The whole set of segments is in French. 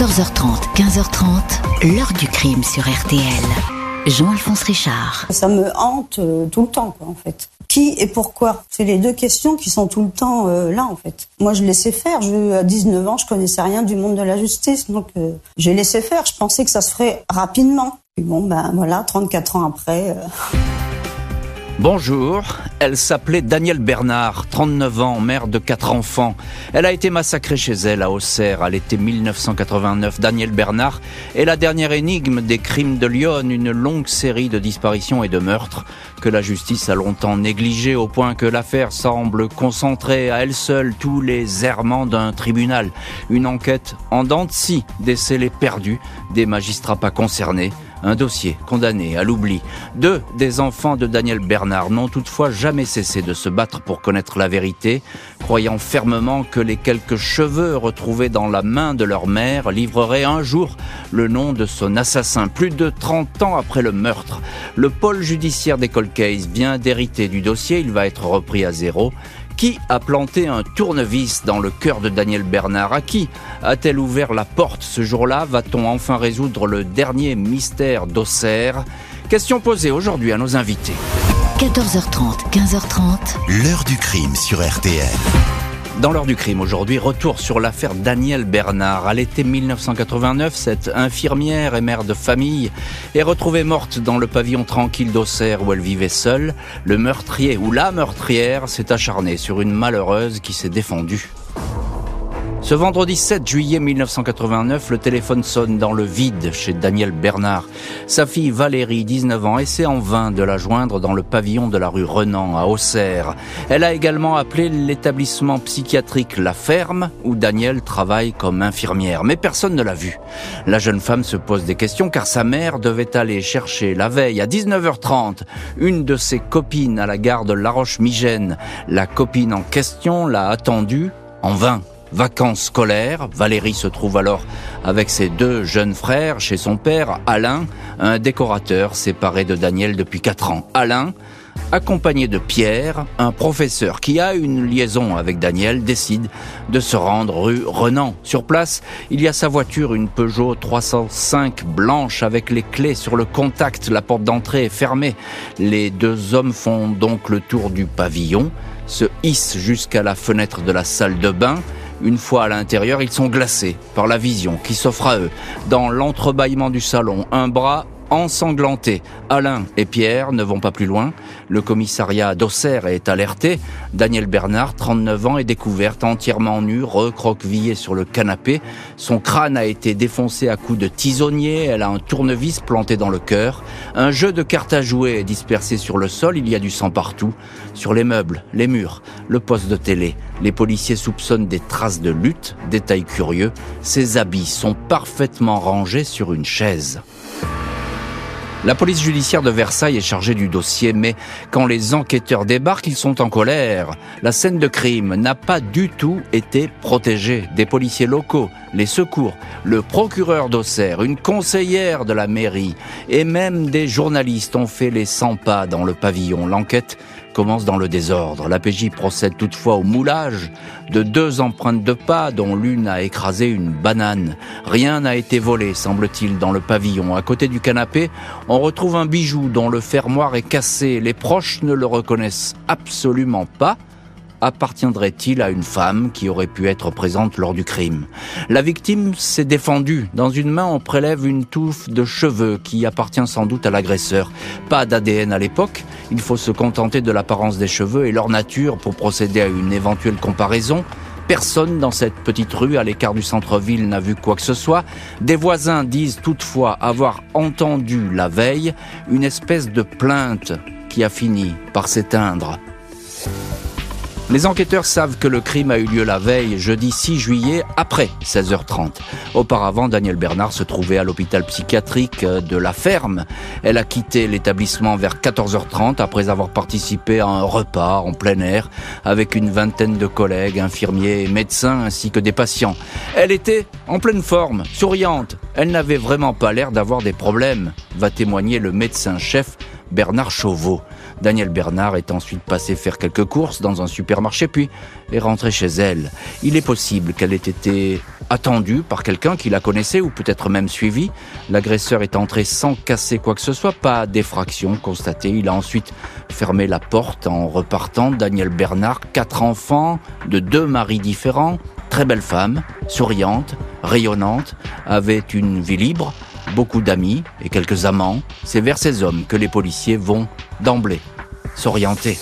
14h30, 15h30, l'heure du crime sur RTL. Jean-Alphonse Richard. Ça me hante euh, tout le temps, quoi, en fait. Qui et pourquoi? C'est les deux questions qui sont tout le temps euh, là, en fait. Moi, je laissais faire. Je, à 19 ans, je connaissais rien du monde de la justice, donc euh, j'ai laissé faire. Je pensais que ça se ferait rapidement. Et bon, ben voilà, 34 ans après. Bonjour, elle s'appelait Danielle Bernard, 39 ans, mère de quatre enfants. Elle a été massacrée chez elle à Auxerre à l'été 1989. Danielle Bernard est la dernière énigme des crimes de Lyon, une longue série de disparitions et de meurtres que la justice a longtemps négligé au point que l'affaire semble concentrer à elle seule tous les errements d'un tribunal. Une enquête en dents de scie, des scellés perdus, des magistrats pas concernés, un dossier condamné à l'oubli. Deux des enfants de Daniel Bernard n'ont toutefois jamais cessé de se battre pour connaître la vérité, croyant fermement que les quelques cheveux retrouvés dans la main de leur mère livreraient un jour le nom de son assassin. Plus de 30 ans après le meurtre, le pôle judiciaire d'école Case vient d'hériter du dossier, il va être repris à zéro. Qui a planté un tournevis dans le cœur de Daniel Bernard? À qui a-t-elle ouvert la porte ce jour-là? Va-t-on enfin résoudre le dernier mystère d'Auxerre? Question posée aujourd'hui à nos invités. 14h30, 15h30. L'heure du crime sur RTL. Dans l'heure du crime aujourd'hui, retour sur l'affaire Daniel Bernard. À l'été 1989, cette infirmière et mère de famille est retrouvée morte dans le pavillon tranquille d'Auxerre où elle vivait seule. Le meurtrier ou la meurtrière s'est acharné sur une malheureuse qui s'est défendue. Ce vendredi 7 juillet 1989, le téléphone sonne dans le vide chez Daniel Bernard. Sa fille Valérie, 19 ans, essaie en vain de la joindre dans le pavillon de la rue Renan à Auxerre. Elle a également appelé l'établissement psychiatrique La Ferme où Daniel travaille comme infirmière. Mais personne ne l'a vue. La jeune femme se pose des questions car sa mère devait aller chercher la veille à 19h30 une de ses copines à la gare de La Roche-Migène. La copine en question l'a attendue en vain vacances scolaires. Valérie se trouve alors avec ses deux jeunes frères chez son père, Alain, un décorateur séparé de Daniel depuis quatre ans. Alain, accompagné de Pierre, un professeur qui a une liaison avec Daniel, décide de se rendre rue Renan. Sur place, il y a sa voiture, une Peugeot 305 blanche avec les clés sur le contact. La porte d'entrée est fermée. Les deux hommes font donc le tour du pavillon, se hissent jusqu'à la fenêtre de la salle de bain, une fois à l'intérieur, ils sont glacés par la vision qui s'offre à eux. Dans l'entrebâillement du salon, un bras ensanglanté. Alain et Pierre ne vont pas plus loin. Le commissariat d'Auxerre est alerté. Daniel Bernard, 39 ans, est découverte entièrement nue, recroquevillée sur le canapé. Son crâne a été défoncé à coups de tisonnier. Elle a un tournevis planté dans le cœur. Un jeu de cartes à jouer est dispersé sur le sol. Il y a du sang partout. Sur les meubles, les murs, le poste de télé. Les policiers soupçonnent des traces de lutte. Détail curieux, ses habits sont parfaitement rangés sur une chaise. La police judiciaire de Versailles est chargée du dossier, mais quand les enquêteurs débarquent, ils sont en colère. La scène de crime n'a pas du tout été protégée. Des policiers locaux, les secours, le procureur d'Auxerre, une conseillère de la mairie et même des journalistes ont fait les 100 pas dans le pavillon. L'enquête commence dans le désordre. La PJ procède toutefois au moulage de deux empreintes de pas dont l'une a écrasé une banane. Rien n'a été volé, semble-t-il, dans le pavillon. À côté du canapé, on retrouve un bijou dont le fermoir est cassé. Les proches ne le reconnaissent absolument pas appartiendrait-il à une femme qui aurait pu être présente lors du crime? La victime s'est défendue. Dans une main, on prélève une touffe de cheveux qui appartient sans doute à l'agresseur. Pas d'ADN à l'époque, il faut se contenter de l'apparence des cheveux et leur nature pour procéder à une éventuelle comparaison. Personne dans cette petite rue à l'écart du centre-ville n'a vu quoi que ce soit. Des voisins disent toutefois avoir entendu la veille une espèce de plainte qui a fini par s'éteindre. Les enquêteurs savent que le crime a eu lieu la veille, jeudi 6 juillet, après 16h30. Auparavant, Daniel Bernard se trouvait à l'hôpital psychiatrique de la ferme. Elle a quitté l'établissement vers 14h30 après avoir participé à un repas en plein air avec une vingtaine de collègues, infirmiers et médecins ainsi que des patients. Elle était en pleine forme, souriante. Elle n'avait vraiment pas l'air d'avoir des problèmes, va témoigner le médecin-chef Bernard Chauveau. Danielle Bernard est ensuite passée faire quelques courses dans un supermarché puis est rentrée chez elle. Il est possible qu'elle ait été attendue par quelqu'un qui la connaissait ou peut-être même suivie. L'agresseur est entré sans casser quoi que ce soit, pas d'effraction constatée. Il a ensuite fermé la porte en repartant. Danielle Bernard, quatre enfants de deux maris différents, très belle femme, souriante, rayonnante, avait une vie libre, beaucoup d'amis et quelques amants. C'est vers ces hommes que les policiers vont d'emblée s'orienter.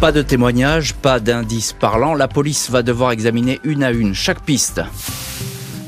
Pas de témoignages, pas d'indices parlants, la police va devoir examiner une à une chaque piste.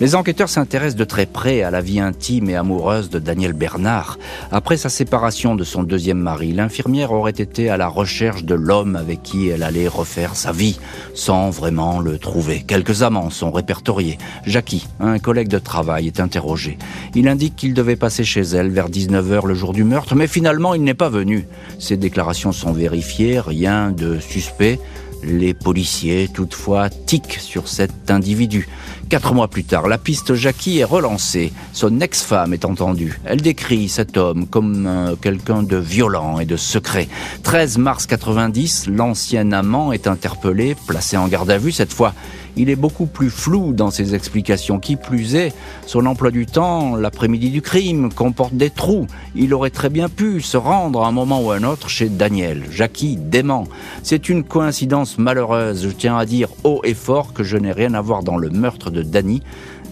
Les enquêteurs s'intéressent de très près à la vie intime et amoureuse de Daniel Bernard. Après sa séparation de son deuxième mari, l'infirmière aurait été à la recherche de l'homme avec qui elle allait refaire sa vie, sans vraiment le trouver. Quelques amants sont répertoriés. Jackie, un collègue de travail, est interrogé. Il indique qu'il devait passer chez elle vers 19h le jour du meurtre, mais finalement il n'est pas venu. Ses déclarations sont vérifiées, rien de suspect. Les policiers, toutefois, tiquent sur cet individu. Quatre mois plus tard, la piste Jackie est relancée. Son ex-femme est entendue. Elle décrit cet homme comme euh, quelqu'un de violent et de secret. 13 mars 90, l'ancien amant est interpellé, placé en garde à vue. Cette fois, il est beaucoup plus flou dans ses explications. Qui plus est, son emploi du temps, l'après-midi du crime, comporte des trous. Il aurait très bien pu se rendre à un moment ou à un autre chez Daniel. Jackie dément. C'est une coïncidence malheureuse. Je tiens à dire haut et fort que je n'ai rien à voir dans le meurtre de Danny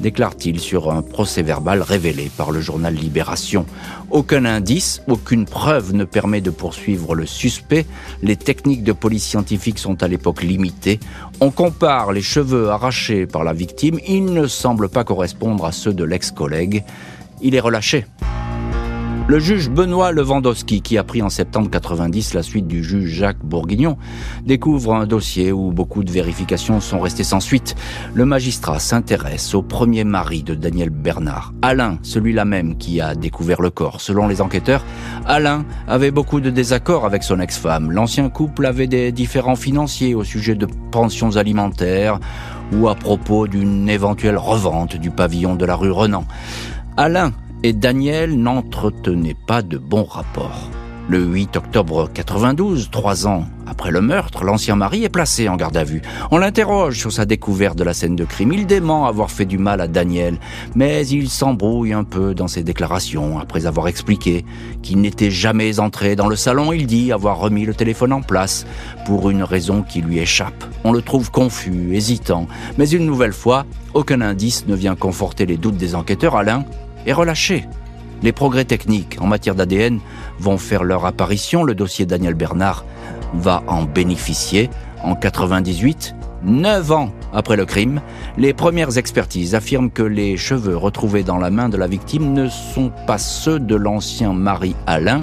déclare-t-il sur un procès verbal révélé par le journal Libération. Aucun indice, aucune preuve ne permet de poursuivre le suspect. Les techniques de police scientifique sont à l'époque limitées. On compare les cheveux arrachés par la victime. Ils ne semblent pas correspondre à ceux de l'ex-collègue. Il est relâché. Le juge Benoît Lewandowski, qui a pris en septembre 90 la suite du juge Jacques Bourguignon, découvre un dossier où beaucoup de vérifications sont restées sans suite. Le magistrat s'intéresse au premier mari de Daniel Bernard, Alain, celui-là même qui a découvert le corps. Selon les enquêteurs, Alain avait beaucoup de désaccords avec son ex-femme. L'ancien couple avait des différends financiers au sujet de pensions alimentaires ou à propos d'une éventuelle revente du pavillon de la rue Renan. Alain et Daniel n'entretenait pas de bons rapports. Le 8 octobre 92, trois ans après le meurtre, l'ancien mari est placé en garde à vue. On l'interroge sur sa découverte de la scène de crime. Il dément avoir fait du mal à Daniel, mais il s'embrouille un peu dans ses déclarations. Après avoir expliqué qu'il n'était jamais entré dans le salon, il dit avoir remis le téléphone en place pour une raison qui lui échappe. On le trouve confus, hésitant, mais une nouvelle fois, aucun indice ne vient conforter les doutes des enquêteurs. Alain est relâché. Les progrès techniques en matière d'ADN vont faire leur apparition. Le dossier Daniel Bernard va en bénéficier. En 98, neuf ans après le crime, les premières expertises affirment que les cheveux retrouvés dans la main de la victime ne sont pas ceux de l'ancien mari Alain,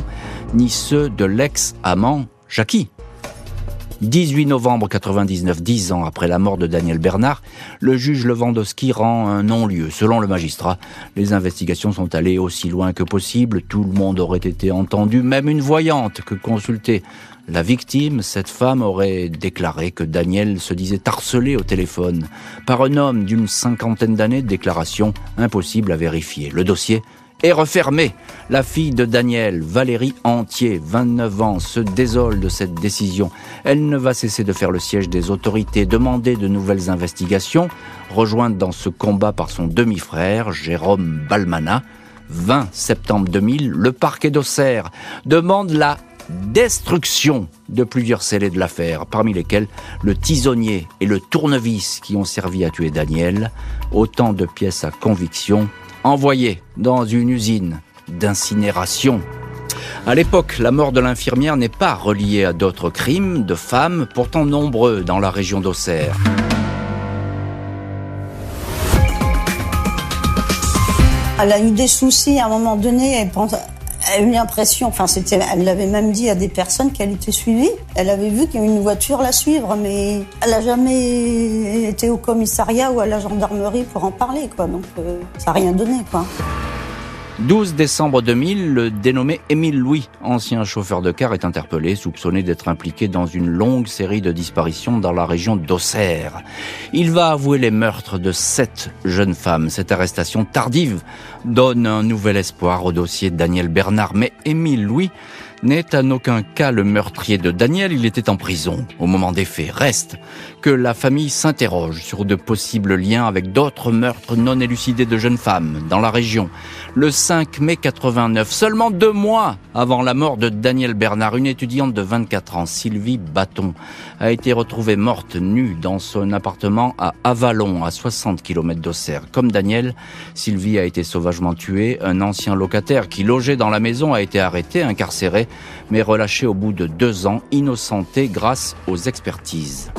ni ceux de l'ex-amant Jackie. 18 novembre 99, dix ans après la mort de Daniel Bernard, le juge Lewandowski rend un non-lieu. Selon le magistrat, les investigations sont allées aussi loin que possible, tout le monde aurait été entendu, même une voyante que consultait la victime, cette femme aurait déclaré que Daniel se disait harcelé au téléphone par un homme d'une cinquantaine d'années, déclaration impossible à vérifier. Le dossier est refermée. La fille de Daniel, Valérie Entier, 29 ans, se désole de cette décision. Elle ne va cesser de faire le siège des autorités, demander de nouvelles investigations, rejointe dans ce combat par son demi-frère, Jérôme Balmana. 20 septembre 2000, le parquet d'Auxerre demande la destruction de plusieurs scellés de l'affaire, parmi lesquels le tisonnier et le tournevis qui ont servi à tuer Daniel, autant de pièces à conviction envoyé dans une usine d'incinération. À l'époque, la mort de l'infirmière n'est pas reliée à d'autres crimes de femmes, pourtant nombreux dans la région d'Auxerre. Elle a eu des soucis à un moment donné. Elle, pense, a eu l'impression, enfin, c'était, elle l'avait même dit à des personnes qu'elle était suivie. Elle avait vu qu'il y avait une voiture la suivre, mais elle n'a jamais été au commissariat ou à la gendarmerie pour en parler, quoi. Donc, euh, ça n'a rien donné, quoi. 12 décembre 2000, le dénommé Émile Louis, ancien chauffeur de car, est interpellé, soupçonné d'être impliqué dans une longue série de disparitions dans la région d'Auxerre. Il va avouer les meurtres de sept jeunes femmes. Cette arrestation tardive donne un nouvel espoir au dossier de Daniel Bernard, mais Émile Louis n'est en aucun cas le meurtrier de Daniel, il était en prison au moment des faits. Reste que la famille s'interroge sur de possibles liens avec d'autres meurtres non élucidés de jeunes femmes dans la région. Le 5 mai 89, seulement deux mois avant la mort de Daniel Bernard, une étudiante de 24 ans, Sylvie Bâton, a été retrouvée morte nue dans son appartement à Avalon, à 60 km d'Auxerre. Comme Daniel, Sylvie a été sauvagement tuée. Un ancien locataire qui logeait dans la maison a été arrêté, incarcéré, mais relâché au bout de deux ans, innocenté grâce aux expertises.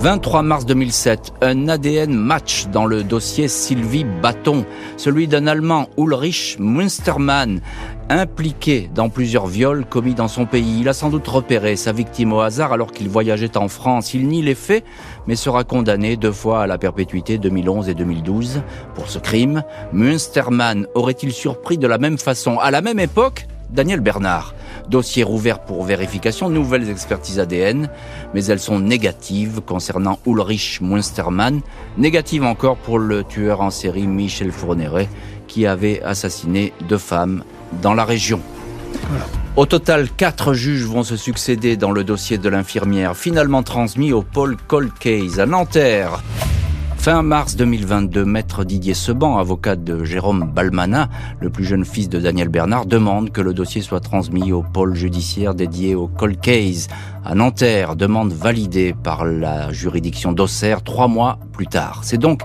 23 mars 2007, un ADN match dans le dossier Sylvie Bâton, celui d'un Allemand Ulrich Münstermann, impliqué dans plusieurs viols commis dans son pays. Il a sans doute repéré sa victime au hasard alors qu'il voyageait en France. Il nie les faits, mais sera condamné deux fois à la perpétuité 2011 et 2012 pour ce crime. Münstermann aurait-il surpris de la même façon, à la même époque, Daniel Bernard? Dossier rouvert pour vérification, nouvelles expertises ADN, mais elles sont négatives concernant Ulrich Munstermann, négatives encore pour le tueur en série Michel Fourneret, qui avait assassiné deux femmes dans la région. Au total, quatre juges vont se succéder dans le dossier de l'infirmière, finalement transmis au Paul Cold Case à Nanterre. Fin mars 2022, maître Didier Seban, avocat de Jérôme Balmana, le plus jeune fils de Daniel Bernard, demande que le dossier soit transmis au pôle judiciaire dédié au cold case à Nanterre, demande validée par la juridiction d'Auxerre trois mois plus tard. C'est donc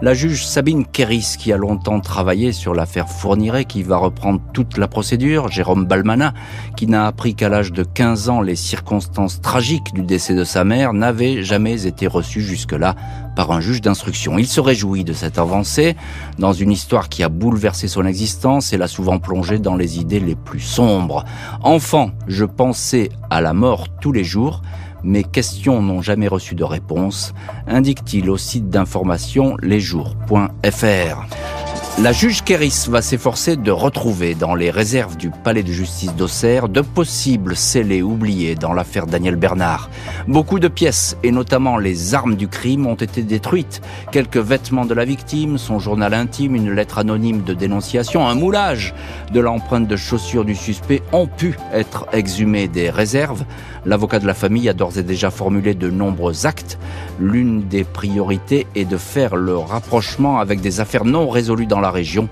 la juge Sabine Kéris qui a longtemps travaillé sur l'affaire Fourniret qui va reprendre toute la procédure. Jérôme Balmana, qui n'a appris qu'à l'âge de 15 ans les circonstances tragiques du décès de sa mère, n'avait jamais été reçu jusque-là par un juge d'instruction. Il se réjouit de cette avancée dans une histoire qui a bouleversé son existence et l'a souvent plongé dans les idées les plus sombres. Enfant, je pensais à la mort tous les jours. Mes questions n'ont jamais reçu de réponse, indique-t-il au site d'information lesjours.fr. La juge Kéris va s'efforcer de retrouver dans les réserves du palais de justice d'Auxerre de possibles scellés oubliés dans l'affaire Daniel Bernard. Beaucoup de pièces, et notamment les armes du crime, ont été détruites. Quelques vêtements de la victime, son journal intime, une lettre anonyme de dénonciation, un moulage de l'empreinte de chaussures du suspect ont pu être exhumés des réserves. L'avocat de la famille a d'ores et déjà formulé de nombreux actes. L'une des priorités est de faire le rapprochement avec des affaires non résolues dans la région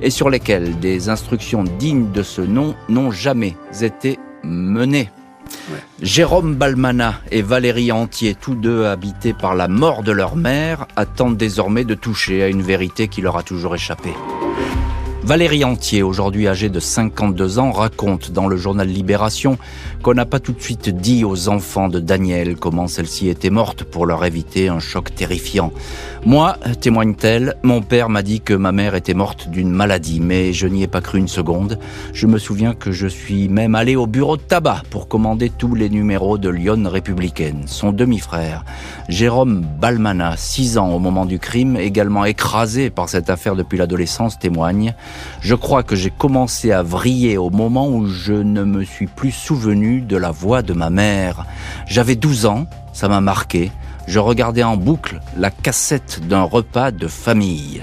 et sur lesquelles des instructions dignes de ce nom n'ont jamais été menées. Jérôme Balmana et Valérie Antier, tous deux habités par la mort de leur mère, attendent désormais de toucher à une vérité qui leur a toujours échappé. Valérie Antier, aujourd'hui âgée de 52 ans, raconte dans le journal Libération qu'on n'a pas tout de suite dit aux enfants de Daniel comment celle-ci était morte pour leur éviter un choc terrifiant. Moi, témoigne-t-elle, mon père m'a dit que ma mère était morte d'une maladie, mais je n'y ai pas cru une seconde. Je me souviens que je suis même allé au bureau de tabac pour commander tous les numéros de Lyon républicaine. Son demi-frère, Jérôme Balmana, 6 ans au moment du crime, également écrasé par cette affaire depuis l'adolescence, témoigne. Je crois que j'ai commencé à vriller au moment où je ne me suis plus souvenu de la voix de ma mère. J'avais 12 ans, ça m'a marqué. Je regardais en boucle la cassette d'un repas de famille.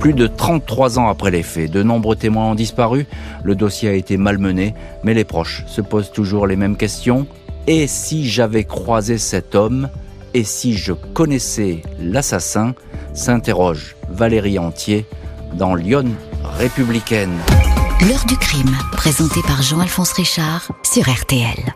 Plus de 33 ans après les faits, de nombreux témoins ont disparu, le dossier a été malmené, mais les proches se posent toujours les mêmes questions. Et si j'avais croisé cet homme? Et si je connaissais l'assassin? s'interroge Valérie Antier dans Lyon républicaine. L'heure du crime, présenté par Jean-Alphonse Richard sur RTL.